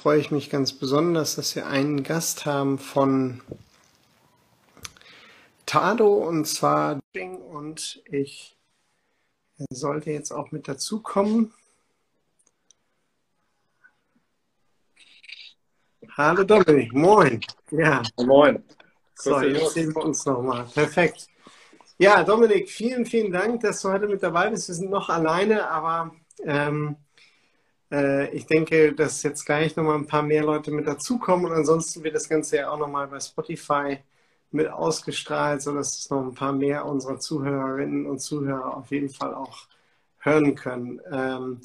Freue ich mich ganz besonders, dass wir einen Gast haben von Tado und zwar und ich sollte jetzt auch mit dazukommen. Hallo Dominik, moin. Ja. Moin. So, jetzt sehen wir uns nochmal. Perfekt. Ja, Dominik, vielen, vielen Dank, dass du heute mit dabei bist. Wir sind noch alleine, aber ähm, äh, ich denke, dass jetzt gleich nochmal ein paar mehr Leute mit dazukommen und ansonsten wird das Ganze ja auch nochmal bei Spotify mit ausgestrahlt, sodass es noch ein paar mehr unserer Zuhörerinnen und Zuhörer auf jeden Fall auch hören können. Ähm,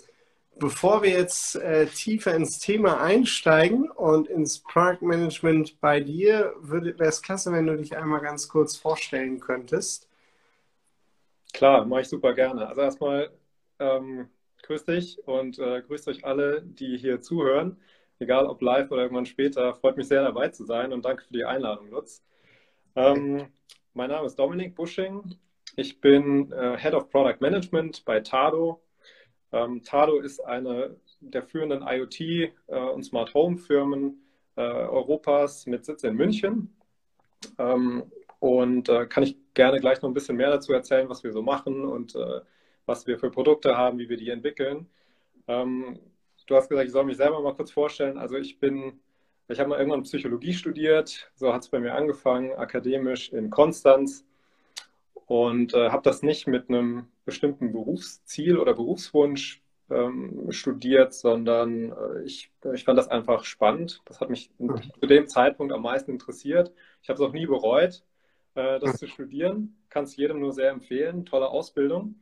bevor wir jetzt äh, tiefer ins Thema einsteigen und ins Product Management bei dir, wäre es klasse, wenn du dich einmal ganz kurz vorstellen könntest. Klar, mache ich super gerne. Also erstmal ähm, grüß dich und äh, grüßt euch alle, die hier zuhören, egal ob live oder irgendwann später. Freut mich sehr dabei zu sein und danke für die Einladung, Lutz. Ähm, mein Name ist Dominik Busching. Ich bin äh, Head of Product Management bei Tado. Ähm, Tado ist eine der führenden IoT- äh, und Smart Home Firmen äh, Europas mit Sitz in München. Ähm, und äh, kann ich gerne gleich noch ein bisschen mehr dazu erzählen, was wir so machen und äh, was wir für Produkte haben, wie wir die entwickeln. Ähm, du hast gesagt, ich soll mich selber mal kurz vorstellen. Also ich bin, ich habe mal irgendwann Psychologie studiert, so hat es bei mir angefangen, akademisch in Konstanz und äh, habe das nicht mit einem bestimmten Berufsziel oder Berufswunsch ähm, studiert, sondern äh, ich, ich fand das einfach spannend. Das hat mich mhm. zu dem Zeitpunkt am meisten interessiert. Ich habe es auch nie bereut, äh, das mhm. zu studieren. Kann es jedem nur sehr empfehlen. Tolle Ausbildung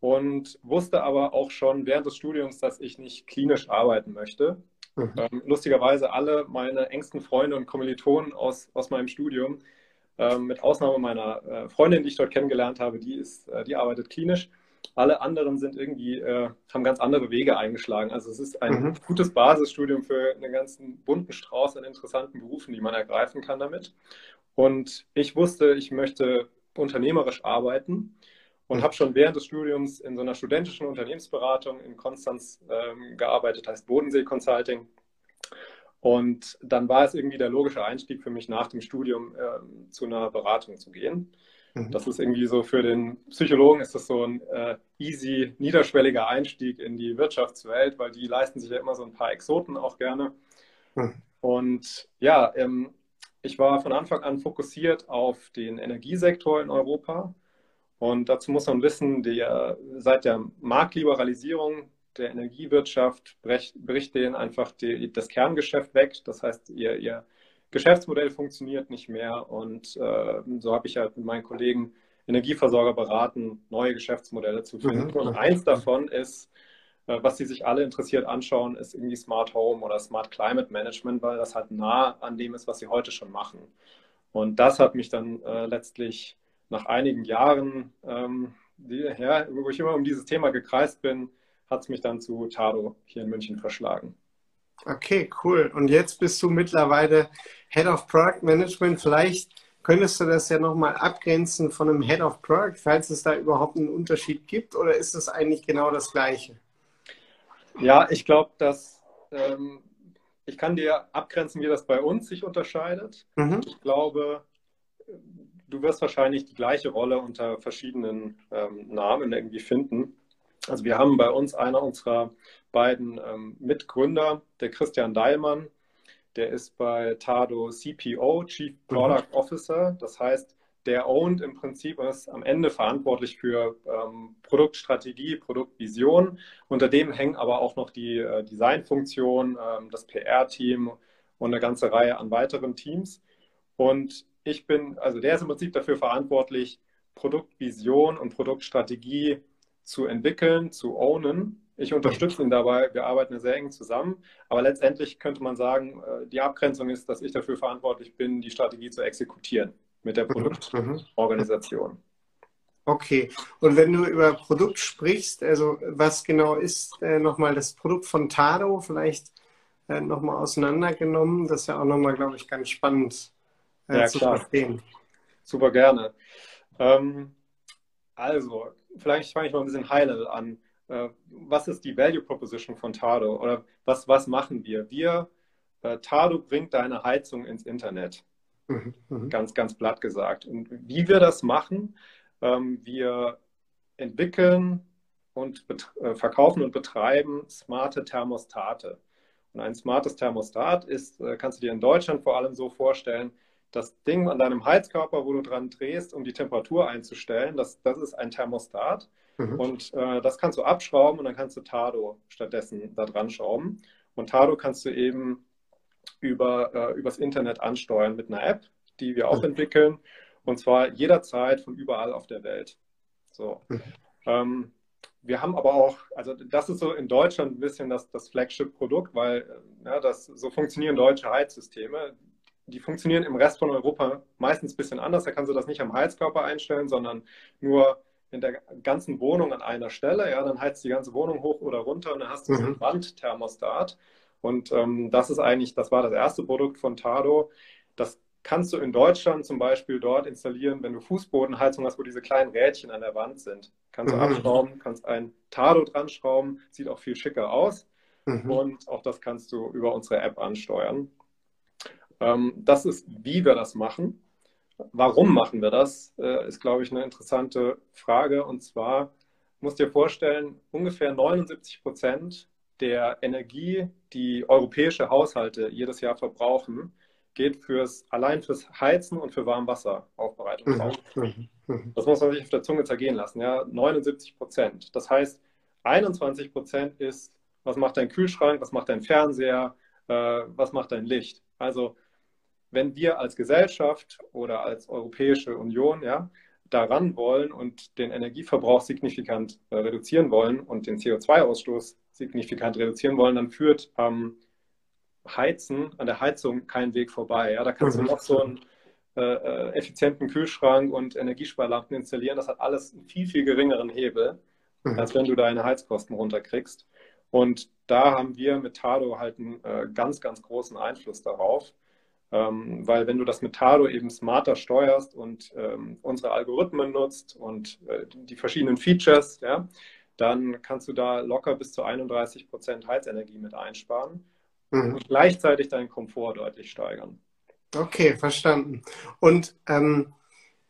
und wusste aber auch schon während des Studiums, dass ich nicht klinisch arbeiten möchte. Mhm. Ähm, lustigerweise alle meine engsten Freunde und Kommilitonen aus, aus meinem Studium, ähm, mit Ausnahme meiner äh, Freundin, die ich dort kennengelernt habe, die, ist, äh, die arbeitet klinisch. Alle anderen sind irgendwie, äh, haben ganz andere Wege eingeschlagen. Also es ist ein mhm. gutes Basisstudium für einen ganzen bunten Strauß an interessanten Berufen, die man ergreifen kann damit. Und ich wusste, ich möchte unternehmerisch arbeiten und habe schon während des Studiums in so einer studentischen Unternehmensberatung in Konstanz ähm, gearbeitet, heißt Bodensee Consulting. Und dann war es irgendwie der logische Einstieg für mich nach dem Studium äh, zu einer Beratung zu gehen. Mhm. Das ist irgendwie so für den Psychologen ist das so ein äh, easy, niederschwelliger Einstieg in die Wirtschaftswelt, weil die leisten sich ja immer so ein paar Exoten auch gerne. Mhm. Und ja, ähm, ich war von Anfang an fokussiert auf den Energiesektor in Europa und dazu muss man wissen, der, seit der Marktliberalisierung der Energiewirtschaft bricht denen einfach die, das Kerngeschäft weg. Das heißt, ihr, ihr Geschäftsmodell funktioniert nicht mehr. Und äh, so habe ich halt mit meinen Kollegen Energieversorger beraten, neue Geschäftsmodelle zu finden. Mhm. Und eins davon ist, äh, was sie sich alle interessiert anschauen, ist irgendwie Smart Home oder Smart Climate Management, weil das halt nah an dem ist, was sie heute schon machen. Und das hat mich dann äh, letztlich nach einigen Jahren, ähm, die, ja, wo ich immer um dieses Thema gekreist bin, hat es mich dann zu Tado hier in München verschlagen. Okay, cool. Und jetzt bist du mittlerweile Head of Product Management. Vielleicht könntest du das ja nochmal abgrenzen von einem Head of Product, falls es da überhaupt einen Unterschied gibt, oder ist es eigentlich genau das Gleiche? Ja, ich glaube, dass ähm, ich kann dir abgrenzen, wie das bei uns sich unterscheidet. Mhm. Ich glaube, du wirst wahrscheinlich die gleiche Rolle unter verschiedenen ähm, Namen irgendwie finden. Also wir haben bei uns einer unserer beiden ähm, Mitgründer, der Christian Deilmann, der ist bei Tado CPO, Chief. Product mhm. Officer. Das heißt, der owned im Prinzip und ist am Ende verantwortlich für ähm, Produktstrategie, Produktvision. Unter dem hängen aber auch noch die äh, Designfunktion, ähm, das PR-Team und eine ganze Reihe an weiteren Teams. Und ich bin, also der ist im Prinzip dafür verantwortlich, Produktvision und Produktstrategie zu entwickeln, zu ownen. Ich unterstütze ihn dabei, wir arbeiten sehr eng zusammen, aber letztendlich könnte man sagen, äh, die Abgrenzung ist, dass ich dafür verantwortlich bin, die Strategie zu exekutieren mit der mhm. Produktorganisation. Okay, und wenn du über Produkt sprichst, also was genau ist äh, nochmal das Produkt von Tado, vielleicht äh, nochmal auseinandergenommen, das ist ja auch nochmal, glaube ich, ganz spannend ja, zu klar. verstehen. Super gerne. Ähm, also, vielleicht fange ich mal ein bisschen High-Level an. Äh, was ist die Value Proposition von Tado oder was, was machen wir? Wir, äh, Tado bringt deine Heizung ins Internet. Mhm, mhm. Ganz, ganz platt gesagt. Und wie wir das machen, ähm, wir entwickeln und äh, verkaufen und betreiben smarte Thermostate. Und ein smartes Thermostat ist, äh, kannst du dir in Deutschland vor allem so vorstellen, das Ding an deinem Heizkörper, wo du dran drehst, um die Temperatur einzustellen, das, das ist ein Thermostat. Mhm. Und äh, das kannst du abschrauben und dann kannst du Tado stattdessen da dran schrauben. Und Tado kannst du eben über, äh, übers Internet ansteuern mit einer App, die wir auch mhm. entwickeln. Und zwar jederzeit von überall auf der Welt. So. Mhm. Ähm, wir haben aber auch, also das ist so in Deutschland ein bisschen das, das Flagship-Produkt, weil äh, ja, das, so funktionieren deutsche Heizsysteme die funktionieren im Rest von Europa meistens ein bisschen anders. Da kannst du das nicht am Heizkörper einstellen, sondern nur in der ganzen Wohnung an einer Stelle. Ja, dann heizt die ganze Wohnung hoch oder runter und dann hast du mhm. so einen Wandthermostat. Und ähm, das ist eigentlich, das war das erste Produkt von Tado. Das kannst du in Deutschland zum Beispiel dort installieren, wenn du Fußbodenheizung hast, wo diese kleinen Rädchen an der Wand sind. Kannst du mhm. abschrauben, kannst ein Tado dran schrauben, sieht auch viel schicker aus. Mhm. Und auch das kannst du über unsere App ansteuern. Ähm, das ist, wie wir das machen. Warum machen wir das, äh, ist, glaube ich, eine interessante Frage. Und zwar musst du dir vorstellen, ungefähr 79 Prozent der Energie, die europäische Haushalte jedes Jahr verbrauchen, geht fürs, allein fürs Heizen und für Warmwasseraufbereitung. Mhm, mhm. Das muss man sich auf der Zunge zergehen lassen. Ja? 79 Prozent. Das heißt, 21 Prozent ist, was macht dein Kühlschrank, was macht dein Fernseher, äh, was macht dein Licht. Also wenn wir als Gesellschaft oder als Europäische Union ja, daran wollen und den Energieverbrauch signifikant äh, reduzieren wollen und den CO2-Ausstoß signifikant reduzieren wollen, dann führt am Heizen, an der Heizung kein Weg vorbei. Ja? Da kannst mhm. du noch so einen äh, äh, effizienten Kühlschrank und Energiesparlampen installieren. Das hat alles einen viel, viel geringeren Hebel, mhm. als wenn du deine Heizkosten runterkriegst. Und da haben wir mit Tado halt einen äh, ganz, ganz großen Einfluss darauf. Ähm, weil wenn du das mit Tado eben smarter steuerst und ähm, unsere Algorithmen nutzt und äh, die verschiedenen Features, ja, dann kannst du da locker bis zu 31 Prozent Heizenergie mit einsparen mhm. und gleichzeitig deinen Komfort deutlich steigern. Okay, verstanden. Und ähm,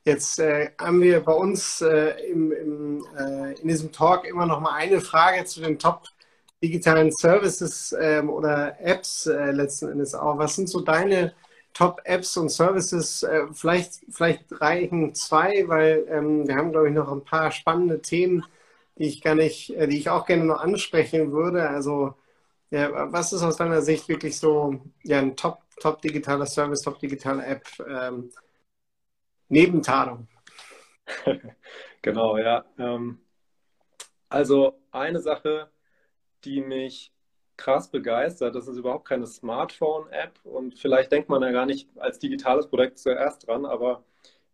jetzt äh, haben wir bei uns äh, im, im, äh, in diesem Talk immer noch mal eine Frage zu den Top digitalen Services ähm, oder Apps äh, letzten Endes auch. Was sind so deine Top-Apps und Services. Äh, vielleicht, vielleicht reichen zwei, weil ähm, wir haben, glaube ich, noch ein paar spannende Themen, die ich gar nicht, äh, die ich auch gerne noch ansprechen würde. Also, ja, was ist aus deiner Sicht wirklich so ja, ein Top, Top digitaler Service, Top digitale App ähm, neben Tarnung? genau, ja. Ähm, also eine Sache, die mich krass begeistert. Das ist überhaupt keine Smartphone-App und vielleicht denkt man ja gar nicht als digitales Projekt zuerst dran, aber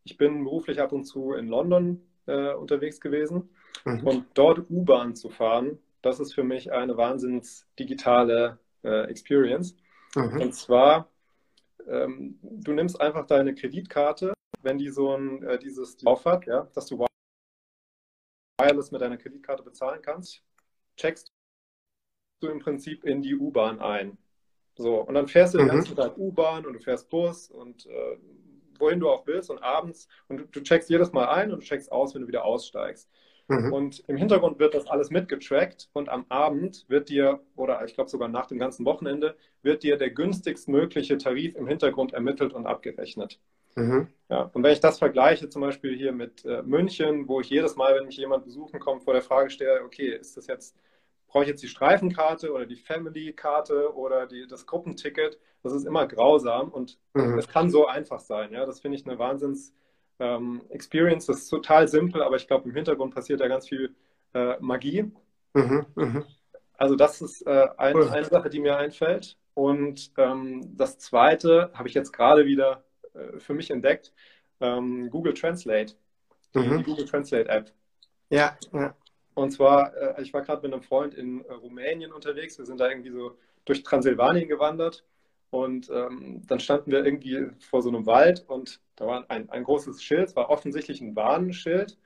ich bin beruflich ab und zu in London äh, unterwegs gewesen mhm. und dort U-Bahn zu fahren, das ist für mich eine wahnsinns digitale äh, Experience. Mhm. Und zwar, ähm, du nimmst einfach deine Kreditkarte, wenn die so ein, äh, dieses drauf hat, ja, dass du wireless mit deiner Kreditkarte bezahlen kannst, checkst du im Prinzip in die U-Bahn ein. So, und dann fährst du den mhm. ganzen Tag U-Bahn und du fährst Bus und äh, wohin du auch willst und abends und du, du, checkst jedes Mal ein und du checkst aus, wenn du wieder aussteigst. Mhm. Und im Hintergrund wird das alles mitgetrackt und am Abend wird dir, oder ich glaube sogar nach dem ganzen Wochenende, wird dir der günstigstmögliche Tarif im Hintergrund ermittelt und abgerechnet. Mhm. Ja, und wenn ich das vergleiche, zum Beispiel hier mit äh, München, wo ich jedes Mal, wenn mich jemand besuchen kommt, vor der Frage stehe, okay, ist das jetzt brauche ich jetzt die Streifenkarte oder die Family-Karte oder die, das Gruppenticket. Das ist immer grausam und mhm. es kann so einfach sein. Ja? Das finde ich eine Wahnsinns-Experience. Ähm, das ist total simpel, aber ich glaube, im Hintergrund passiert da ganz viel äh, Magie. Mhm. Mhm. Also das ist äh, ein, cool. eine Sache, die mir einfällt. Und ähm, das Zweite habe ich jetzt gerade wieder äh, für mich entdeckt, ähm, Google Translate, die, mhm. die, Google Translate App. Ja, ja. Und zwar, äh, ich war gerade mit einem Freund in äh, Rumänien unterwegs. Wir sind da irgendwie so durch Transsilvanien gewandert. Und ähm, dann standen wir irgendwie vor so einem Wald und da war ein, ein großes Schild, es war offensichtlich ein Warnschild.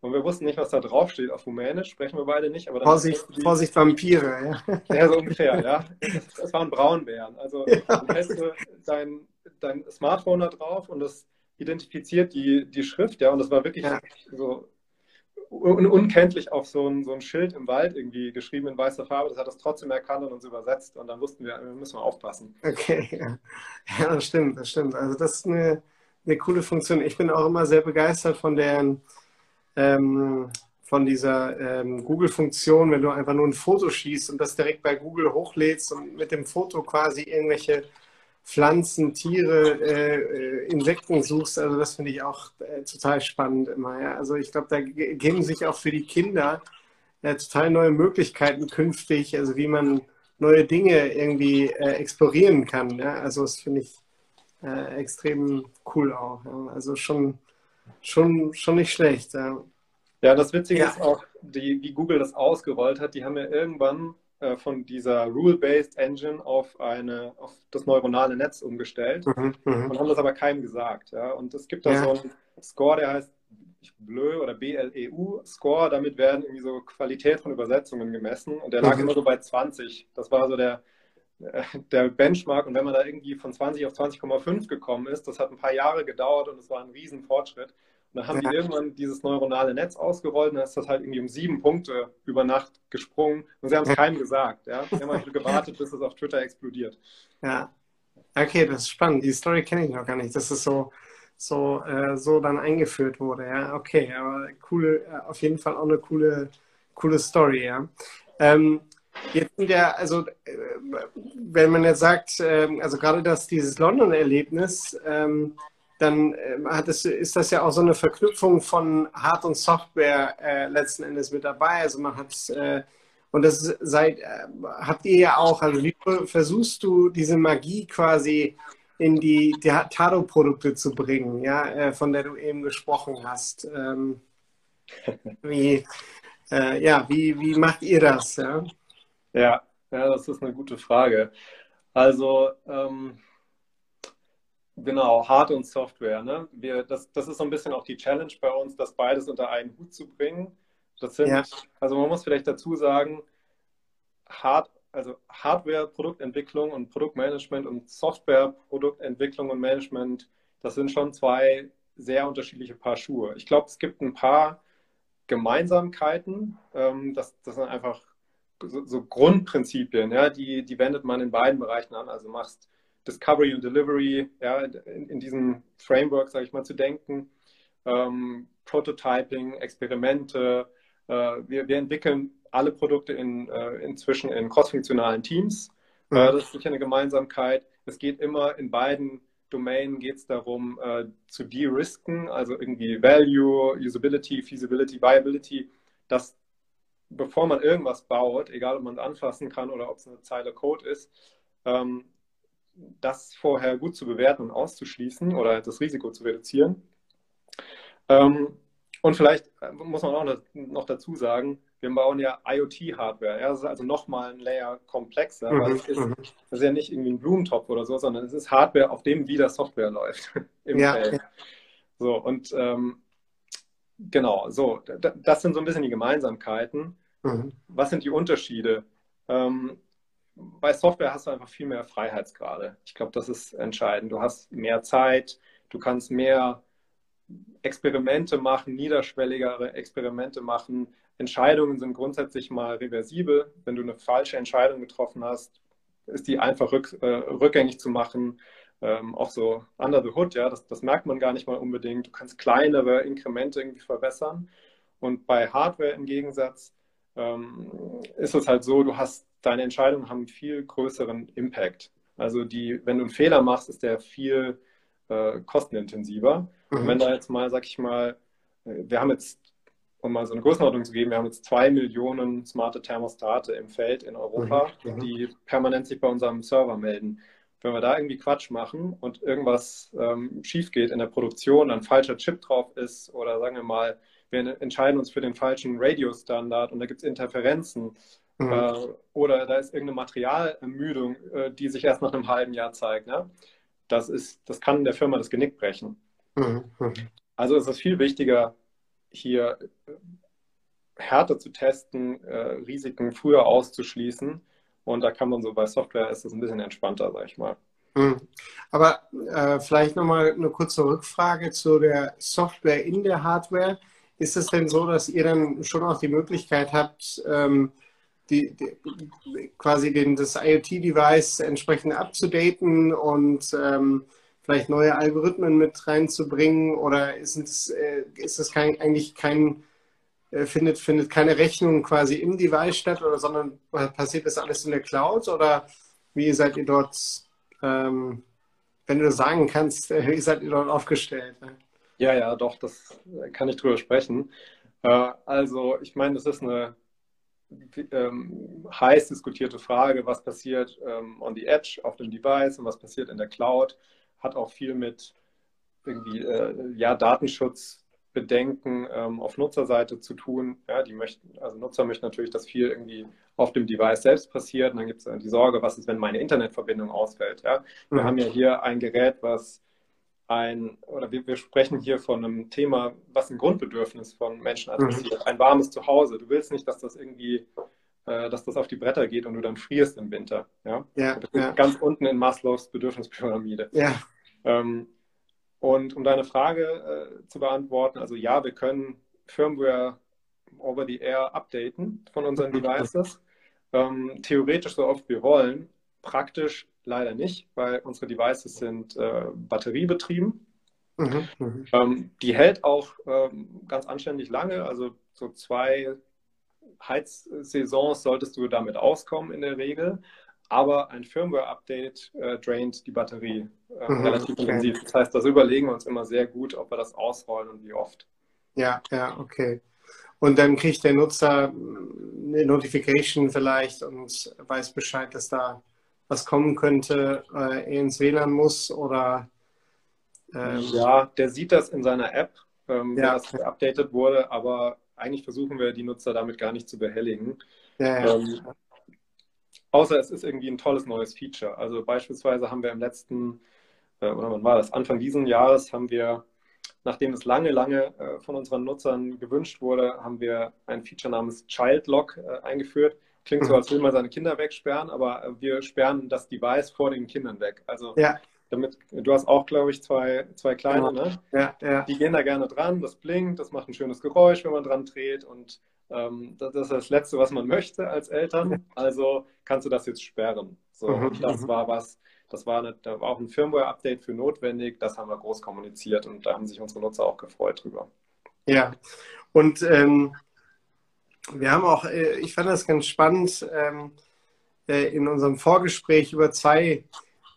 Und wir wussten nicht, was da draufsteht auf Rumänisch, sprechen wir beide nicht. Aber Vorsicht, die, Vorsicht, Vampire, ja. Ja, so ungefähr, ja. Es, es waren Braunbären. Also ja. du hältst dein, dein Smartphone da drauf und das identifiziert die, die Schrift, ja. Und das war wirklich ja. so un unkenntlich auf so ein, so ein Schild im Wald irgendwie geschrieben in weißer Farbe. Das hat es trotzdem erkannt und uns übersetzt. Und dann wussten wir, wir müssen wir aufpassen. Okay, ja. ja, das stimmt, das stimmt. Also das ist eine, eine coole Funktion. Ich bin auch immer sehr begeistert von deren ähm, von dieser ähm, Google-Funktion, wenn du einfach nur ein Foto schießt und das direkt bei Google hochlädst und mit dem Foto quasi irgendwelche Pflanzen, Tiere, äh, äh Insekten suchst. Also das finde ich auch äh, total spannend immer. Ja? Also ich glaube, da geben sich auch für die Kinder äh, total neue Möglichkeiten künftig, also wie man neue Dinge irgendwie äh, explorieren kann. Ja? Also das finde ich äh, extrem cool auch. Ja? Also schon schon, schon nicht schlecht. Ja, das Witzige ist auch, die, wie Google das ausgerollt hat, die haben ja irgendwann äh, von dieser Rule-Based Engine auf, eine, auf das neuronale Netz umgestellt mhm, mhm. und haben das aber keinem gesagt. Ja? Und es gibt da ja. so einen Score, der heißt BLEU oder BLEU Score, damit werden irgendwie so Qualität von Übersetzungen gemessen und der lag mhm. immer so bei 20. Das war so der, der Benchmark und wenn man da irgendwie von 20 auf 20,5 gekommen ist, das hat ein paar Jahre gedauert und es war ein Riesenfortschritt. Und dann haben ja. die irgendwann dieses neuronale Netz ausgerollt und dann ist das halt irgendwie um sieben Punkte über Nacht gesprungen und sie haben es keinem gesagt. Ja? Sie haben halt gewartet, bis es auf Twitter explodiert. Ja, okay, das ist spannend. Die Story kenne ich noch gar nicht, dass es so, so, äh, so dann eingeführt wurde. Ja, okay, aber cool, äh, auf jeden Fall auch eine coole, coole Story. Ja. Ähm, Jetzt sind ja, also äh, wenn man jetzt sagt, ähm, also gerade das dieses London-Erlebnis, ähm, dann ähm, es, ist das ja auch so eine Verknüpfung von Hard- und Software äh, letzten Endes mit dabei. Also man hat äh, und das seid, habt ihr ja auch, also wie versuchst du diese Magie quasi in die, die Tado-Produkte zu bringen, ja, von der du eben gesprochen hast? wie, ja, wie, wie macht ihr das? Ja? Ja, ja, das ist eine gute Frage. Also, ähm, genau, Hard- und Software. Ne? Wir, das, das ist so ein bisschen auch die Challenge bei uns, das beides unter einen Hut zu bringen. Das sind, ja. also man muss vielleicht dazu sagen, Hard, also Hardware-Produktentwicklung und Produktmanagement und Software-Produktentwicklung und Management, das sind schon zwei sehr unterschiedliche Paar Schuhe. Ich glaube, es gibt ein paar Gemeinsamkeiten. Ähm, das, das sind einfach so, so, Grundprinzipien, ja, die, die wendet man in beiden Bereichen an. Also machst Discovery und Delivery, ja, in, in diesem Framework, sage ich mal, zu denken. Ähm, Prototyping, Experimente. Äh, wir, wir entwickeln alle Produkte in, äh, inzwischen in crossfunktionalen Teams. Mhm. Äh, das ist sicher eine Gemeinsamkeit. Es geht immer in beiden Domainen geht es darum, äh, zu de-risken, also irgendwie Value, Usability, Feasibility, Viability, dass bevor man irgendwas baut, egal ob man es anfassen kann oder ob es eine Zeile Code ist, ähm, das vorher gut zu bewerten und auszuschließen oder das Risiko zu reduzieren. Ähm, und vielleicht äh, muss man auch noch dazu sagen, wir bauen ja IoT-Hardware. Ja, das ist also nochmal ein Layer komplexer, mhm, weil es ist, mhm. das ist ja nicht irgendwie ein Blumentopf oder so, sondern es ist Hardware, auf dem wieder Software läuft im ja, Feld. So, und ähm, genau, so, das sind so ein bisschen die Gemeinsamkeiten. Mhm. Was sind die Unterschiede? Ähm, bei Software hast du einfach viel mehr Freiheitsgrade. Ich glaube, das ist entscheidend. Du hast mehr Zeit, du kannst mehr Experimente machen, niederschwelligere Experimente machen. Entscheidungen sind grundsätzlich mal reversibel. Wenn du eine falsche Entscheidung getroffen hast, ist die einfach rück, äh, rückgängig zu machen. Ähm, auch so under the hood, ja, das, das merkt man gar nicht mal unbedingt. Du kannst kleinere Inkremente irgendwie verbessern. Und bei Hardware im Gegensatz ähm, ist es halt so, du hast, deine Entscheidungen haben einen viel größeren Impact. Also die, wenn du einen Fehler machst, ist der viel äh, kostenintensiver. Mhm. Und wenn da jetzt mal, sag ich mal, äh, wir haben jetzt um mal so eine Größenordnung zu geben, wir haben jetzt zwei Millionen smarte Thermostate im Feld in Europa, mhm. die permanent sich bei unserem Server melden. Wenn wir da irgendwie Quatsch machen und irgendwas ähm, schief geht in der Produktion, ein falscher Chip drauf ist oder sagen wir mal, wir entscheiden uns für den falschen Radiostandard und da gibt es Interferenzen mhm. äh, oder da ist irgendeine Materialermüdung, äh, die sich erst nach einem halben Jahr zeigt. Ne? Das, ist, das kann der Firma das Genick brechen. Mhm. mhm. Also ist es viel wichtiger, hier äh, härter zu testen, äh, Risiken früher auszuschließen. Und da kann man so bei Software ist es ein bisschen entspannter, sag ich mal. Mhm. Aber äh, vielleicht nochmal eine kurze Rückfrage zu der Software in der Hardware. Ist es denn so, dass ihr dann schon auch die Möglichkeit habt, ähm, die, die, quasi den, das IoT-Device entsprechend abzudaten und ähm, vielleicht neue Algorithmen mit reinzubringen? Oder ist es, äh, ist es kein, eigentlich kein, äh, findet, findet keine Rechnung quasi im Device statt, oder sondern passiert das alles in der Cloud? Oder wie seid ihr dort, ähm, wenn du das sagen kannst, äh, wie seid ihr dort aufgestellt? Ja, ja, doch, das kann ich drüber sprechen. Äh, also, ich meine, das ist eine ähm, heiß diskutierte Frage, was passiert ähm, on the edge auf dem Device und was passiert in der Cloud, hat auch viel mit irgendwie äh, ja, Datenschutzbedenken ähm, auf Nutzerseite zu tun. Ja, die möchten, also Nutzer möchten natürlich, dass viel irgendwie auf dem Device selbst passiert. Und dann gibt es äh, die Sorge, was ist, wenn meine Internetverbindung ausfällt. Ja? Wir mhm. haben ja hier ein Gerät, was ein, oder wir, wir, sprechen hier von einem Thema, was ein Grundbedürfnis von Menschen adressiert. Mhm. Ein warmes Zuhause. Du willst nicht, dass das irgendwie, äh, dass das auf die Bretter geht und du dann frierst im Winter. Ja, ja, ja. ganz unten in Maslows Bedürfnispyramide. Ja. Ähm, und um deine Frage äh, zu beantworten, also ja, wir können Firmware over the air updaten von unseren mhm. Devices. Ähm, theoretisch so oft wir wollen. Praktisch leider nicht, weil unsere Devices sind äh, batteriebetrieben. Mhm, ähm, die hält auch ähm, ganz anständig lange, also so zwei Heizsaisons solltest du damit auskommen in der Regel. Aber ein Firmware-Update äh, draint die Batterie äh, mhm, relativ okay. intensiv. Das heißt, das überlegen wir uns immer sehr gut, ob wir das ausrollen und wie oft. Ja, ja, okay. Und dann kriegt der Nutzer eine Notification vielleicht und weiß Bescheid, dass da was kommen könnte, äh, ins WLAN muss oder ähm, ja, der sieht das in seiner App, ähm, ja. das geupdatet wurde, aber eigentlich versuchen wir die Nutzer damit gar nicht zu behelligen. Ja, ja. Ähm, außer es ist irgendwie ein tolles neues Feature. Also beispielsweise haben wir im letzten, äh, oder wann war das, Anfang dieses Jahres haben wir, nachdem es lange, lange äh, von unseren Nutzern gewünscht wurde, haben wir ein Feature namens Child Lock äh, eingeführt. Klingt so, als will man seine Kinder wegsperren, aber wir sperren das Device vor den Kindern weg. Also ja. damit, du hast auch, glaube ich, zwei, zwei kleine, genau. ne? Ja, ja. Die gehen da gerne dran, das blinkt, das macht ein schönes Geräusch, wenn man dran dreht und ähm, das, ist das Letzte, was man möchte als Eltern. Also kannst du das jetzt sperren. So, mhm. das mhm. war was, das war, eine, da war auch ein Firmware-Update für notwendig, das haben wir groß kommuniziert und da haben sich unsere Nutzer auch gefreut drüber. Ja, und ähm, wir haben auch, äh, ich fand das ganz spannend, ähm, äh, in unserem Vorgespräch über zwei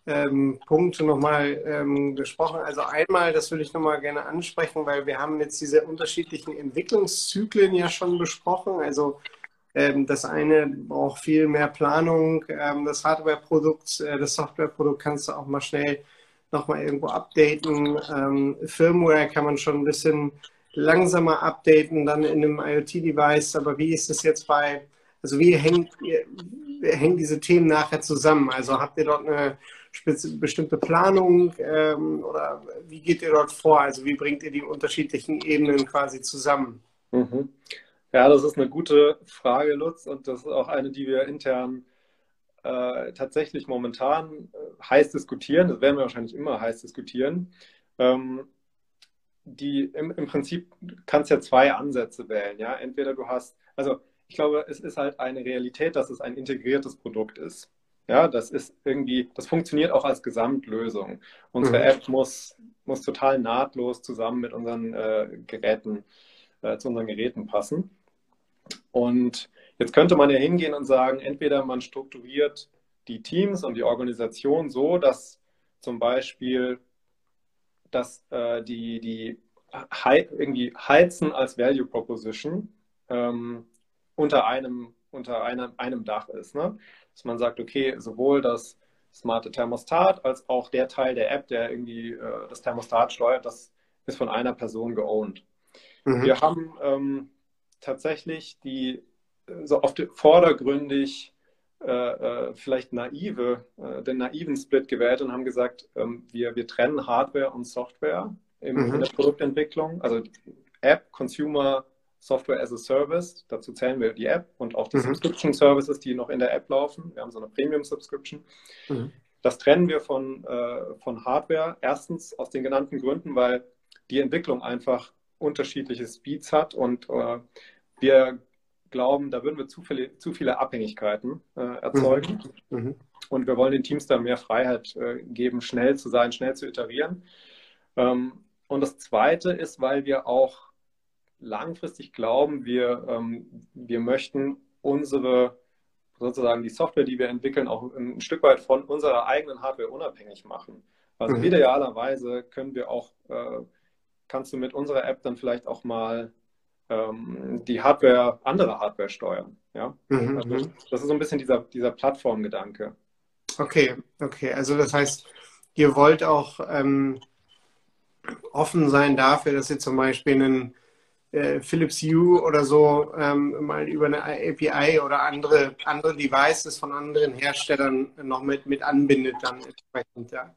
ähm, Punkte nochmal ähm, gesprochen. Also einmal, das würde ich nochmal gerne ansprechen, weil wir haben jetzt diese unterschiedlichen Entwicklungszyklen ja schon besprochen. Also das eine braucht viel mehr Planung. Das Hardware-Produkt, äh, das Software-Produkt kannst du auch mal schnell nochmal irgendwo updaten. Firmware kann man schon ein bisschen langsamer updaten dann in einem IoT-Device. Aber wie ist es jetzt bei, also wie hängt, hängen diese Themen nachher zusammen? Also habt ihr dort eine bestimmte Planung ähm, oder wie geht ihr dort vor? Also wie bringt ihr die unterschiedlichen Ebenen quasi zusammen? Mhm. Ja, das ist eine gute Frage, Lutz, und das ist auch eine, die wir intern äh, tatsächlich momentan äh, heiß diskutieren. Das werden wir wahrscheinlich immer heiß diskutieren. Ähm, die im, im Prinzip kannst ja zwei Ansätze wählen. Ja, entweder du hast, also ich glaube, es ist halt eine Realität, dass es ein integriertes Produkt ist. Ja, das ist irgendwie, das funktioniert auch als Gesamtlösung. Unsere mhm. App muss, muss total nahtlos zusammen mit unseren äh, Geräten, äh, zu unseren Geräten passen. Und jetzt könnte man ja hingehen und sagen, entweder man strukturiert die Teams und die Organisation so, dass zum Beispiel dass äh, die, die irgendwie heizen als Value Proposition ähm, unter einem unter einem, einem Dach ist. Ne? Dass man sagt, okay, sowohl das smarte Thermostat als auch der Teil der App, der irgendwie äh, das Thermostat steuert, das ist von einer Person geowned. Mhm. Wir haben ähm, tatsächlich die so oft vordergründig äh, äh, vielleicht naive, äh, den naiven Split gewählt und haben gesagt, ähm, wir, wir trennen Hardware und Software im, mhm. in der Produktentwicklung. Also App, Consumer, Software as a Service. Dazu zählen wir die App und auch die mhm. Subscription Services, die noch in der App laufen. Wir haben so eine Premium Subscription. Mhm. Das trennen wir von, äh, von Hardware. Erstens aus den genannten Gründen, weil die Entwicklung einfach unterschiedliche Speeds hat und äh, wir glauben, da würden wir zu viele, zu viele Abhängigkeiten äh, erzeugen. Mhm. mhm. Und wir wollen den Teams da mehr Freiheit äh, geben, schnell zu sein, schnell zu iterieren. Ähm, und das Zweite ist, weil wir auch langfristig glauben, wir, ähm, wir möchten unsere sozusagen die Software, die wir entwickeln, auch ein Stück weit von unserer eigenen Hardware unabhängig machen. Also mhm. idealerweise können wir auch, äh, kannst du mit unserer App dann vielleicht auch mal ähm, die Hardware, andere Hardware steuern. Ja? Mhm, also, mhm. das ist so ein bisschen dieser, dieser Plattformgedanke. Okay, okay. Also das heißt, ihr wollt auch ähm, offen sein dafür, dass ihr zum Beispiel einen äh, Philips Hue oder so ähm, mal über eine API oder andere, andere Devices von anderen Herstellern noch mit, mit anbindet dann entsprechend, ja.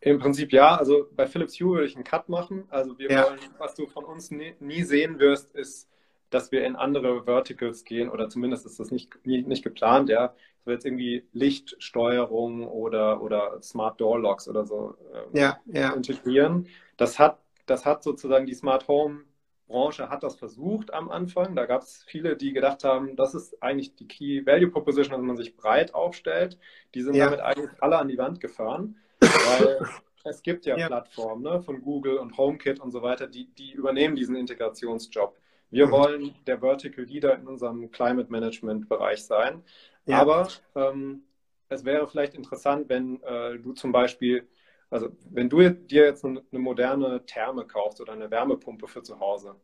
Im Prinzip ja. Also bei Philips Hue würde ich einen Cut machen. Also wir ja. wollen, was du von uns nie, nie, sehen wirst, ist, dass wir in andere Verticals gehen oder zumindest ist das nicht, nie, nicht geplant, ja. So jetzt irgendwie Lichtsteuerung oder, oder Smart Door Locks oder so äh, ja, ja. integrieren. Das hat, das hat sozusagen die Smart Home Branche hat das versucht am Anfang. Da gab es viele, die gedacht haben, das ist eigentlich die Key Value Proposition, dass man sich breit aufstellt. Die sind ja. damit eigentlich alle an die Wand gefahren. Weil es gibt ja, ja. Plattformen ne, von Google und HomeKit und so weiter, die, die übernehmen diesen Integrationsjob. Wir mhm. wollen der Vertical Leader in unserem Climate Management Bereich sein. Ja. Aber ähm, es wäre vielleicht interessant, wenn äh, du zum Beispiel, also wenn du dir jetzt eine, eine moderne Therme kaufst oder eine Wärmepumpe für zu Hause,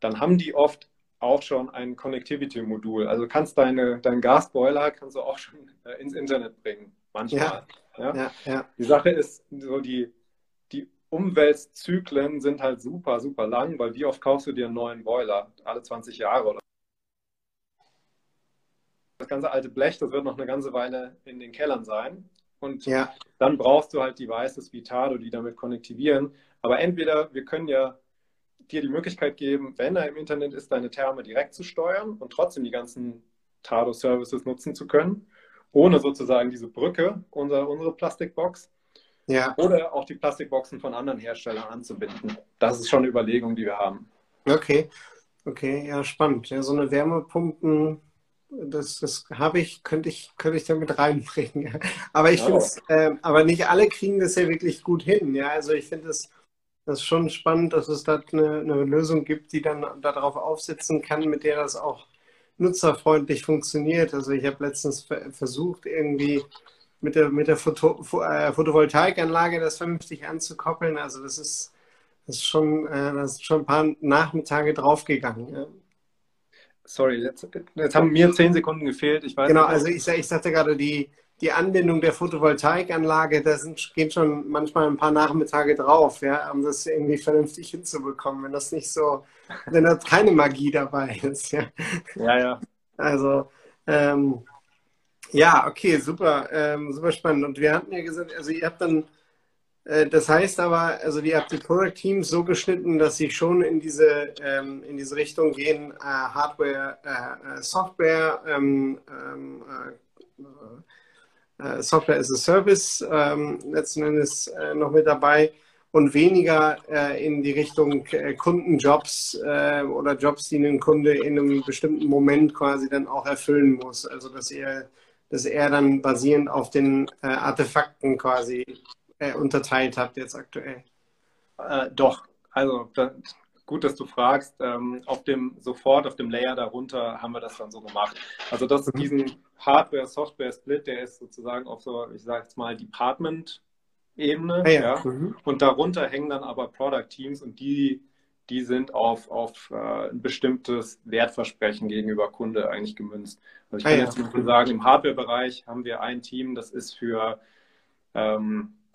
dann haben die oft auch schon ein Connectivity-Modul. Also kannst deine, deinen Gasboiler kannst du auch schon äh, ins Internet bringen. Manchmal. Ja. Ja? Ja, ja. Die Sache ist, so die, die Umweltzyklen sind halt super, super lang, weil wie oft kaufst du dir einen neuen Boiler? Alle 20 Jahre oder das ganze alte Blech, das wird noch eine ganze Weile in den Kellern sein. Und ja. dann brauchst du halt Devices wie Tado, die damit konnektivieren. Aber entweder wir können ja dir die Möglichkeit geben, wenn er im Internet ist, deine Therme direkt zu steuern und trotzdem die ganzen Tado-Services nutzen zu können ohne sozusagen diese Brücke, unser, unsere Plastikbox. Ja. Oder auch die Plastikboxen von anderen Herstellern anzubinden. Das ist schon eine Überlegung, die wir haben. Okay, okay, ja, spannend. Ja, so eine Wärmepumpen, das, das habe ich, könnte ich, könnte ich damit reinbringen. Aber ich finde es, äh, aber nicht alle kriegen das ja wirklich gut hin. Ja, also ich finde es das ist schon spannend, dass es da eine, eine Lösung gibt, die dann darauf aufsetzen kann, mit der das auch nutzerfreundlich funktioniert. Also ich habe letztens versucht, irgendwie mit der, mit der Photo, äh, Photovoltaikanlage das vernünftig anzukoppeln. Also das ist, das ist, schon, äh, das ist schon ein paar Nachmittage draufgegangen. Ja. Sorry, jetzt, jetzt, haben mir zehn Sekunden gefehlt. Ich weiß genau, also ich, ich sagte gerade, die, die Anbindung der Photovoltaikanlage, da sind, gehen schon manchmal ein paar Nachmittage drauf, ja, um das irgendwie vernünftig hinzubekommen, wenn das nicht so, wenn da keine Magie dabei ist. Ja, ja. ja. Also, ähm, ja, okay, super, ähm, super spannend. Und wir hatten ja gesagt, also ihr habt dann, äh, das heißt aber, also ihr habt die Product Teams so geschnitten, dass sie schon in diese, ähm, in diese Richtung gehen, äh, Hardware, äh, äh Software, ähm, ähm, äh, Software as a Service ähm, letzten Endes äh, noch mit dabei und weniger äh, in die Richtung äh, Kundenjobs äh, oder Jobs, die ein Kunde in einem bestimmten Moment quasi dann auch erfüllen muss. Also dass er, dass er dann basierend auf den äh, Artefakten quasi unterteilt habt jetzt aktuell. doch, also gut, dass du fragst. Ähm, auf dem, sofort auf dem Layer darunter haben wir das dann so gemacht. Also das, mhm. diesen Hardware-Software-Split, der ist sozusagen auf so, ich sage jetzt mal, Department Ebene. Ah, ja. ja. Mhm. Und darunter hängen dann aber Product Teams und die, die sind auf, auf äh, ein bestimmtes Wertversprechen gegenüber Kunde eigentlich gemünzt. Also ich ah, kann ja. jetzt zum Beispiel sagen, im Hardware-Bereich haben wir ein Team, das ist für ähm, äh,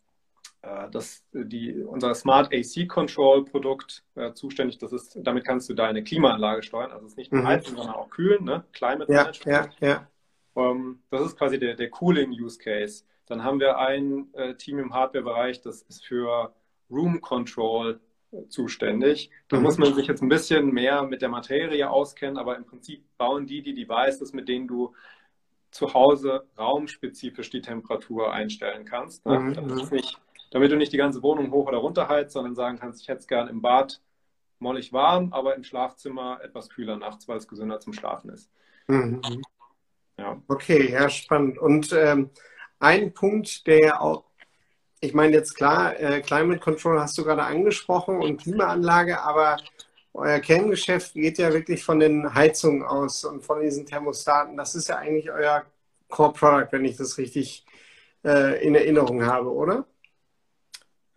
das, die, unser Smart AC Control Produkt äh, zuständig. Das ist, damit kannst du deine Klimaanlage steuern. Also es ist nicht nur mhm. heizen, sondern auch kühlen, ne? Climate ja, Management. Ja, ja. Um, das ist quasi der, der Cooling Use Case. Dann haben wir ein äh, Team im Hardware-Bereich, das ist für Room Control äh, zuständig. Da mhm. muss man sich jetzt ein bisschen mehr mit der Materie auskennen, aber im Prinzip bauen die die Devices, mit denen du zu Hause raumspezifisch die Temperatur einstellen kannst. Ne? Mhm. Damit, mhm. nicht, damit, du nicht die ganze Wohnung hoch oder runter heizt, sondern sagen kannst, ich hätte es gern im Bad mollig warm, aber im Schlafzimmer etwas kühler nachts, weil es gesünder zum Schlafen ist. Mhm. Ja. Okay, ja, spannend. Und ähm, ein Punkt, der ja auch, ich meine jetzt klar, äh, Climate Control hast du gerade angesprochen und Klimaanlage, aber euer Kerngeschäft geht ja wirklich von den Heizungen aus und von diesen Thermostaten. Das ist ja eigentlich euer Core Product, wenn ich das richtig äh, in Erinnerung habe, oder?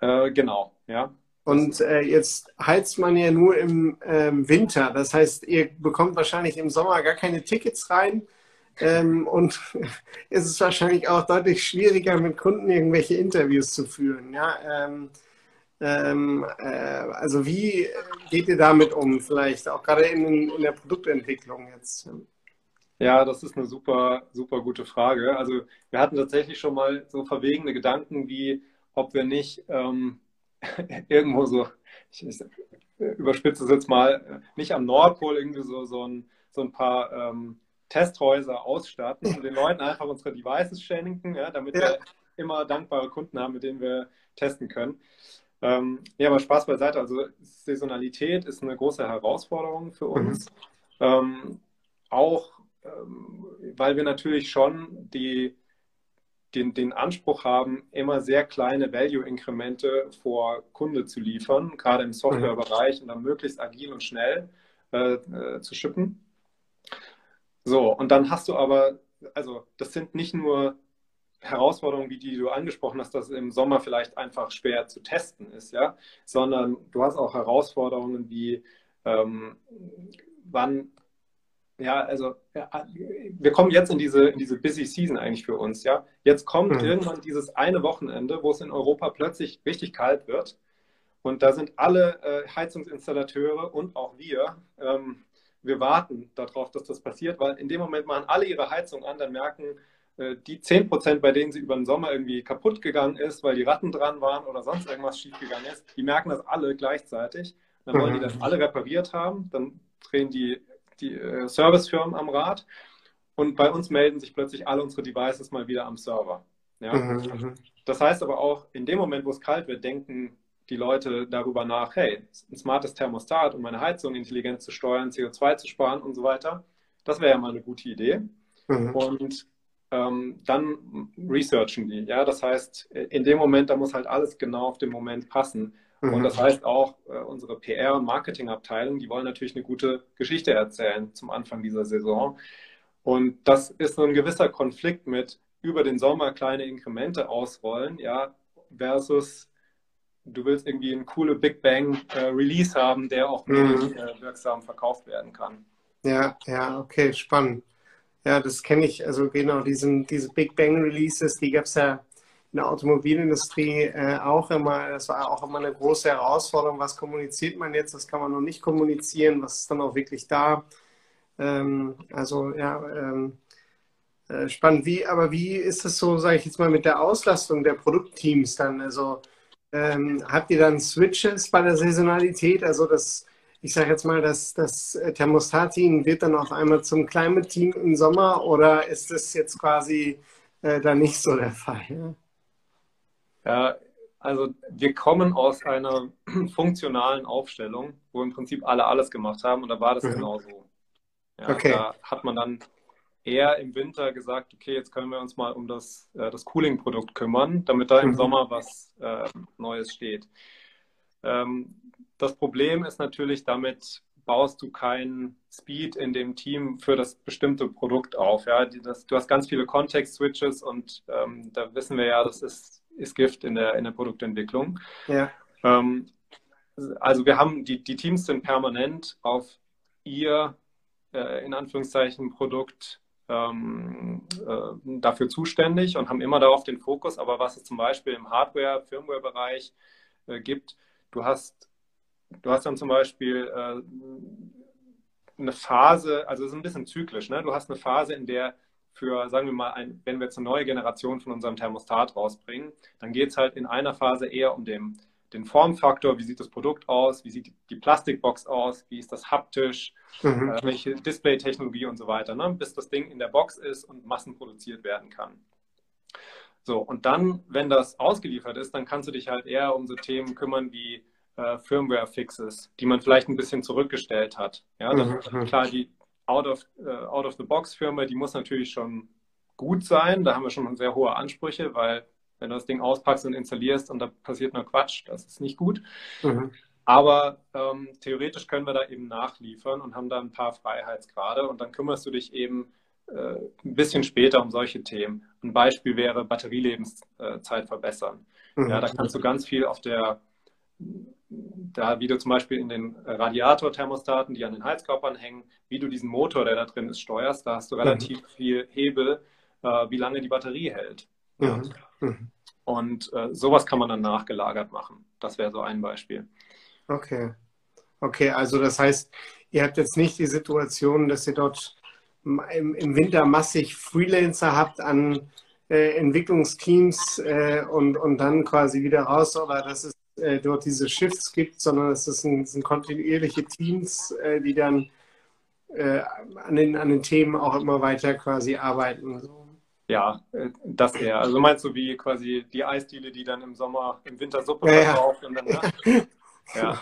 Äh, genau, ja. Und äh, jetzt heizt man ja nur im ähm, Winter. Das heißt, ihr bekommt wahrscheinlich im Sommer gar keine Tickets rein. Ähm, und es ist wahrscheinlich auch deutlich schwieriger, mit Kunden irgendwelche Interviews zu führen. Ja? Ähm, ähm, äh, also wie geht ihr damit um? Vielleicht auch gerade in, in, der Produktentwicklung jetzt. Ja, das ist eine super, super gute Frage. Also wir hatten tatsächlich schon mal so verwegene Gedanken, wie ob wir nicht ähm, irgendwo so, ich, ich überspitze es jetzt mal, nicht am Nordpol irgendwie so, so, ein, so ein paar ähm, Testhäuser ausstatten und den Leuten einfach unsere Devices schenken, ja, damit ja. wir immer dankbare Kunden haben, mit denen wir testen können. Ähm, ja, aber Spaß beiseite. Also Saisonalität ist eine große Herausforderung für mhm. uns. Mhm. Ähm, auch ähm, weil wir natürlich schon die, den, den Anspruch haben, immer sehr kleine Value-Inkremente vor Kunde zu liefern, gerade im Softwarebereich und dann möglichst agil und schnell äh, äh, zu schippen. So, und dann hast du aber, also das sind nicht nur Herausforderungen, wie die, du angesprochen hast, dass im Sommer vielleicht einfach schwer zu testen ist, ja, sondern du hast auch Herausforderungen wie ähm, wann, ja, also ja, wir kommen jetzt in diese, in diese Busy Season eigentlich für uns, ja. Jetzt kommt mhm. irgendwann dieses eine Wochenende, wo es in Europa plötzlich richtig kalt wird. Und da sind alle äh, Heizungsinstallateure und auch wir ähm, wir warten darauf, dass das passiert, weil in dem Moment machen alle ihre Heizung an, dann merken äh, die 10 Prozent, bei denen sie über den Sommer irgendwie kaputt gegangen ist, weil die Ratten dran waren oder sonst irgendwas schiefgegangen ist, die merken das alle gleichzeitig. Dann wollen die das alle repariert haben, dann drehen die, die äh, Servicefirmen am Rad und bei uns melden sich plötzlich alle unsere Devices mal wieder am Server. Ja? Mhm, mhm. Das heißt aber auch, in dem Moment, wo es kalt wird, denken die Leute darüber nach, hey, ein smartes Thermostat, um meine Heizung intelligent zu steuern, CO2 zu sparen und so weiter. Das wäre ja mal eine gute Idee. Mhm. Und ähm, dann researchen die. Ja, das heißt, in dem Moment, da muss halt alles genau auf den Moment passen. Mhm. Und das heißt auch, äh, unsere PR- und Marketingabteilung, die wollen natürlich eine gute Geschichte erzählen zum Anfang dieser Saison. Und das ist so ein gewisser Konflikt mit über den Sommer kleine Inkremente ausrollen, ja, versus du willst irgendwie einen coole Big Bang äh, Release haben, der auch mhm. äh, wirksam verkauft werden kann. Ja, ja, okay, spannend. Ja, das kenne ich. Also genau, diesen, diese Big Bang Releases, die gab es ja in der Automobilindustrie äh, auch immer. Das war auch immer eine große Herausforderung. Was kommuniziert man jetzt? Was kann man noch nicht kommunizieren? Was ist dann auch wirklich da? Ähm, also ja, ähm, äh, spannend. Wie, aber wie ist es so, sage ich jetzt mal, mit der Auslastung der Produktteams dann? Also ähm, habt ihr dann Switches bei der Saisonalität? Also das, ich sage jetzt mal, das, das Thermostat-Team wird dann auf einmal zum Climate-Team im Sommer oder ist das jetzt quasi äh, dann nicht so der Fall? Ja? Ja, also wir kommen aus einer funktionalen Aufstellung, wo im Prinzip alle alles gemacht haben und da war das mhm. genauso. Ja, okay. Da hat man dann eher im Winter gesagt, okay, jetzt können wir uns mal um das, äh, das Cooling-Produkt kümmern, damit da im mhm. Sommer was äh, Neues steht. Ähm, das Problem ist natürlich, damit baust du keinen Speed in dem Team für das bestimmte Produkt auf. Ja? Die, das, du hast ganz viele Context-Switches und ähm, da wissen wir ja, das ist ist Gift in der, in der Produktentwicklung. Ja. Ähm, also wir haben, die, die Teams sind permanent auf ihr, äh, in Anführungszeichen, Produkt ähm, äh, dafür zuständig und haben immer darauf den Fokus. Aber was es zum Beispiel im Hardware-, Firmware-Bereich äh, gibt, du hast, du hast dann zum Beispiel äh, eine Phase, also es ist ein bisschen zyklisch, ne? du hast eine Phase, in der für, sagen wir mal, ein, wenn wir jetzt eine neue Generation von unserem Thermostat rausbringen, dann geht es halt in einer Phase eher um den, den Formfaktor, wie sieht das Produkt aus, wie sieht die Plastikbox aus, wie ist das haptisch, mhm. äh, welche Display-Technologie und so weiter, ne? bis das Ding in der Box ist und massenproduziert werden kann. So, und dann, wenn das ausgeliefert ist, dann kannst du dich halt eher um so Themen kümmern wie äh, Firmware-Fixes, die man vielleicht ein bisschen zurückgestellt hat. Ja, dann, mhm. klar, die Out-of-the-Box-Firma, äh, die muss natürlich schon gut sein. Da haben wir schon sehr hohe Ansprüche, weil wenn du das Ding auspackst und installierst und da passiert nur Quatsch, das ist nicht gut. Mhm. Aber ähm, theoretisch können wir da eben nachliefern und haben da ein paar Freiheitsgrade und dann kümmerst du dich eben äh, ein bisschen später um solche Themen. Ein Beispiel wäre Batterielebenszeit verbessern. Mhm. Ja, da kannst du ganz viel auf der da, wie du zum Beispiel in den Radiatorthermostaten, die an den Heizkörpern hängen, wie du diesen Motor, der da drin ist, steuerst, da hast du mhm. relativ mhm. viel Hebel, äh, wie lange die Batterie hält. Mhm. mhm. Und äh, sowas kann man dann nachgelagert machen. Das wäre so ein Beispiel. Okay. Okay, also das heißt, ihr habt jetzt nicht die Situation, dass ihr dort im, im Winter massig Freelancer habt an äh, Entwicklungsteams äh, und, und dann quasi wieder raus, oder dass es äh, dort diese Shifts gibt, sondern es sind, sind kontinuierliche Teams, äh, die dann äh, an, den, an den Themen auch immer weiter quasi arbeiten. Ja, äh, das eher. Also meinst du wie quasi die Eisdiele, die dann im Sommer, im Winter Suppe ja, verkauft und dann, ne? ja.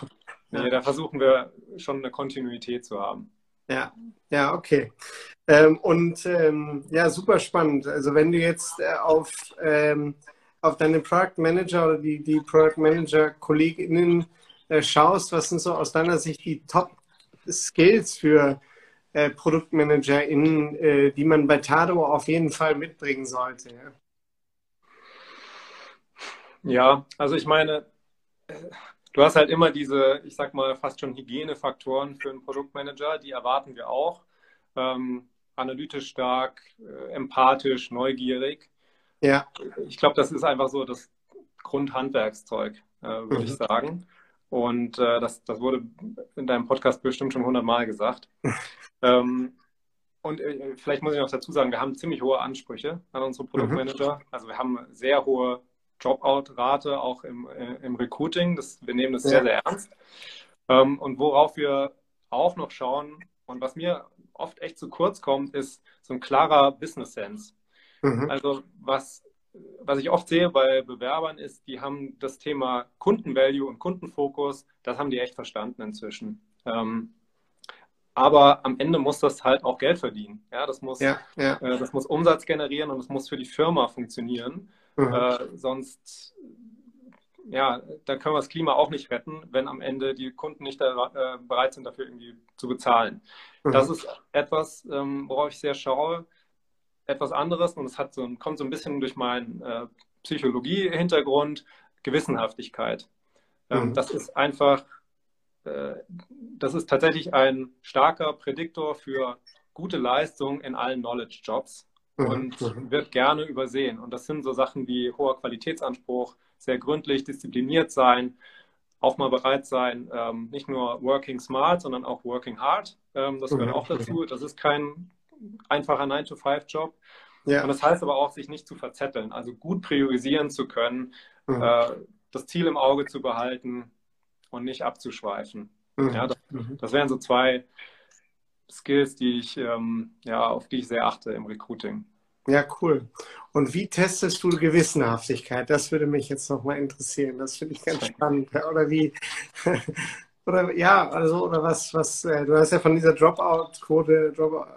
Nee, da versuchen wir schon eine Kontinuität zu haben. Ja, ja, okay. Ähm, und ähm, ja, super spannend. Also wenn du jetzt äh, auf ähm, auf deine Product Manager oder die, die Product Manager KollegInnen äh, schaust, was sind so aus deiner Sicht die Top Skills für äh, ProduktmanagerInnen, äh, die man bei Tado auf jeden Fall mitbringen sollte? Ja, ja also ich meine, du hast halt immer diese, ich sag mal, fast schon Hygienefaktoren für einen Produktmanager, die erwarten wir auch. Ähm, analytisch stark, äh, empathisch, neugierig. Ja. Ich glaube, das ist einfach so das Grundhandwerkszeug, äh, würde mhm. ich sagen. Und äh, das, das wurde in deinem Podcast bestimmt schon hundertmal gesagt. ähm, und äh, vielleicht muss ich noch dazu sagen, wir haben ziemlich hohe Ansprüche an unsere Produktmanager. Mhm. Also wir haben sehr hohe Dropout-Rate auch im, äh, im Recruiting. Das, wir nehmen das ja. sehr, sehr ernst. Ähm, und worauf wir auch noch schauen und was mir oft echt zu kurz kommt, ist so ein klarer Business Sense. Mhm. Also was, was ich oft sehe bei Bewerbern ist, die haben das Thema Kundenvalue und Kundenfokus, das haben die echt verstanden inzwischen. Ähm, aber am Ende muss das halt auch Geld verdienen. Ja, das muss, ja, ja. Äh, das muss Umsatz generieren und es muss für die Firma funktionieren. Mhm. Äh, sonst, ja, da können wir das Klima auch nicht retten, wenn am Ende die Kunden nicht da, äh, bereit sind, dafür irgendwie zu bezahlen. Mhm. Das ist etwas, ähm, worauf ich sehr schaue etwas anderes und es hat so, kommt so ein bisschen durch meinen äh, Psychologie-Hintergrund, Gewissenhaftigkeit. Ähm, mhm. Das ist einfach, äh, das ist tatsächlich ein starker Prädiktor für gute Leistung in allen Knowledge-Jobs mhm. und mhm. wird gerne übersehen. Und das sind so Sachen wie hoher Qualitätsanspruch, sehr gründlich, diszipliniert sein, auch mal bereit sein, ähm, nicht nur working smart, sondern auch working hard. Ähm, das gehört mhm. auch dazu. Das ist kein einfacher 9-to-5-Job. Ja. Und das heißt aber auch, sich nicht zu verzetteln, also gut priorisieren zu können, mhm. äh, das Ziel im Auge zu behalten und nicht abzuschweifen. Mhm. Ja, das, mhm. das, wären so zwei Skills, die ich, ähm, ja, auf die ich sehr achte im Recruiting. Ja, cool. Und wie testest du Gewissenhaftigkeit? Das würde mich jetzt nochmal interessieren. Das finde ich ganz spannend. Oder wie, oder ja, also, oder was, was, äh, du hast ja von dieser Dropout-Quote, Dropout,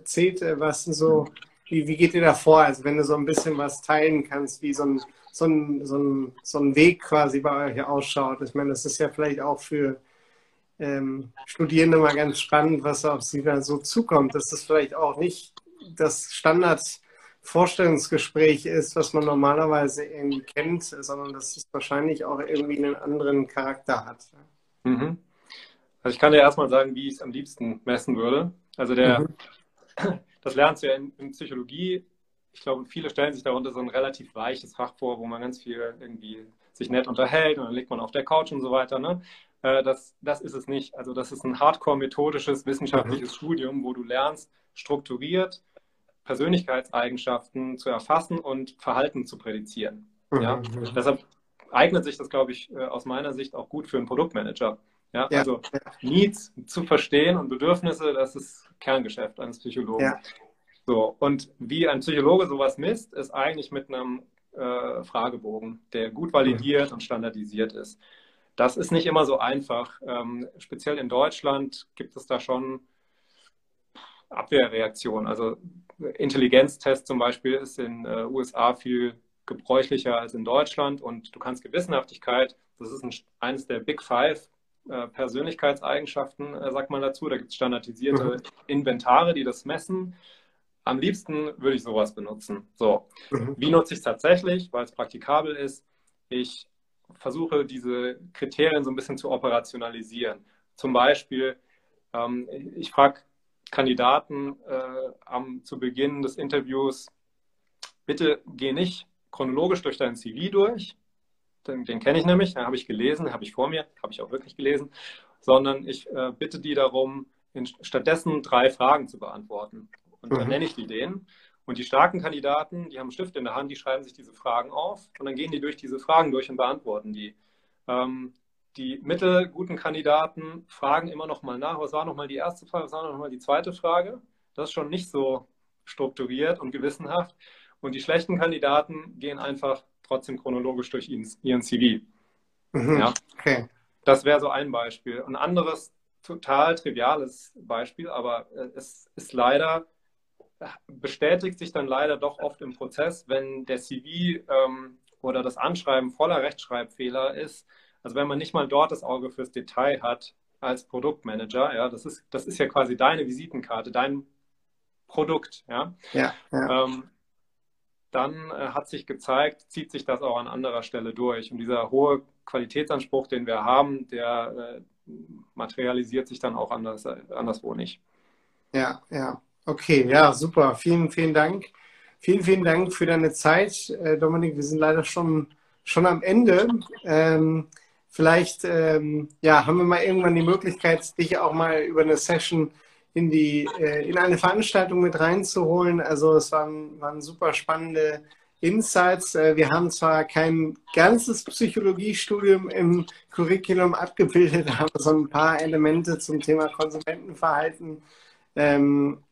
erzählt, äh, was so, wie, wie geht ihr da vor? Also wenn du so ein bisschen was teilen kannst, wie so ein, so ein, so ein, so ein Weg quasi bei euch ausschaut. Ich meine, das ist ja vielleicht auch für ähm, Studierende mal ganz spannend, was auf sie da so zukommt. Das ist vielleicht auch nicht das Standard Vorstellungsgespräch ist, was man normalerweise irgendwie kennt, sondern dass es wahrscheinlich auch irgendwie einen anderen Charakter hat. Mhm. Also ich kann dir erstmal sagen, wie ich es am liebsten messen würde. Also der, mhm. Das lernst du ja in, in, Psychologie. Ich glaube, viele stellen sich darunter so ein relativ weiches Fach vor, wo man ganz viel irgendwie sich nett unterhält und dann liegt man auf der Couch und so weiter. Ne? Äh, das, das ist es nicht. Also das ist ein hardcore-methodisches wissenschaftliches mhm. Studium, wo du lernst, strukturiert Persönlichkeitseigenschaften zu erfassen und Verhalten zu prädizieren. Mhm. Ja? Deshalb eignet sich das, glaube ich, äh, aus meiner Sicht auch gut für einen Produktmanager. Ja, ja, also Needs zu verstehen und Bedürfnisse, das ist Kerngeschäft eines Psychologen. Ja. So, und wie ein Psychologe sowas misst, ist eigentlich mit einem äh, Fragebogen, der gut validiert und standardisiert ist. Das ist nicht immer so einfach. Ähm, speziell in Deutschland gibt es da schon Abwehrreaktionen. Also Intelligenztest zum Beispiel ist in äh, USA viel gebräuchlicher als in Deutschland und du kannst Gewissenhaftigkeit, das ist ein, eines der Big Five äh, Persönlichkeitseigenschaften, äh, sagt man dazu. Da gibt es standardisierte mhm. Inventare, die das messen. Am liebsten würde ich sowas benutzen. So, mhm. wie nutze ich es tatsächlich, weil es praktikabel ist? Ich versuche diese Kriterien so ein bisschen zu operationalisieren. Zum Beispiel, ähm, ich frage Kandidaten äh, am, zu Beginn des Interviews, bitte geh nicht chronologisch durch dein CV durch, den, den kenne ich nämlich, den habe ich gelesen, habe ich vor mir, habe ich auch wirklich gelesen, sondern ich äh, bitte die darum, in, stattdessen drei Fragen zu beantworten. Und dann mhm. nenne ich die denen. Und die starken Kandidaten, die haben einen Stift in der Hand, die schreiben sich diese Fragen auf und dann gehen die durch diese Fragen durch und beantworten die. Ähm, die mittelguten Kandidaten fragen immer noch mal nach, was war noch mal die erste Frage, was war noch mal die zweite Frage. Das ist schon nicht so strukturiert und gewissenhaft. Und die schlechten Kandidaten gehen einfach trotzdem chronologisch durch ihren CV. Mhm. Ja. Okay. Das wäre so ein Beispiel. Ein anderes, total triviales Beispiel, aber äh, es ist leider, bestätigt sich dann leider doch oft im Prozess, wenn der CV ähm, oder das Anschreiben voller Rechtschreibfehler ist, also wenn man nicht mal dort das Auge fürs Detail hat als Produktmanager, ja, das ist, das ist ja quasi deine Visitenkarte, dein Produkt, ja. ja, ja. Ähm, dann äh, hat sich gezeigt, zieht sich das auch an anderer Stelle durch. Und dieser hohe Qualitätsanspruch, den wir haben, der äh, materialisiert sich dann auch anders, äh, anderswo nicht. Ja, ja. Okay, ja, super. Vielen, vielen Dank. Vielen, vielen Dank für deine Zeit, äh, Dominik. Wir sind leider schon, schon am Ende. Ähm, Vielleicht ähm, ja, haben wir mal irgendwann die Möglichkeit, dich auch mal über eine Session in, die, äh, in eine Veranstaltung mit reinzuholen. Also es waren, waren super spannende Insights. Äh, wir haben zwar kein ganzes Psychologiestudium im Curriculum abgebildet, aber so ein paar Elemente zum Thema Konsumentenverhalten ähm,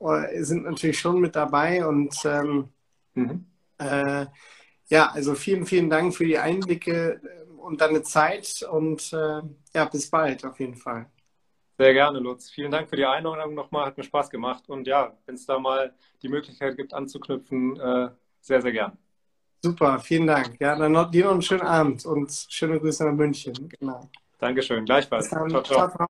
sind natürlich schon mit dabei. Und ähm, mhm. äh, ja, also vielen, vielen Dank für die Einblicke und deine Zeit und äh, ja, bis bald auf jeden Fall. Sehr gerne, Lutz. Vielen Dank für die Einladung nochmal, hat mir Spaß gemacht. Und ja, wenn es da mal die Möglichkeit gibt, anzuknüpfen, äh, sehr, sehr gern. Super, vielen Dank. Ja, dann noch, dir noch einen schönen Abend und schöne Grüße nach München. Genau. Dankeschön, gleichfalls. Ciao, ciao. ciao, ciao.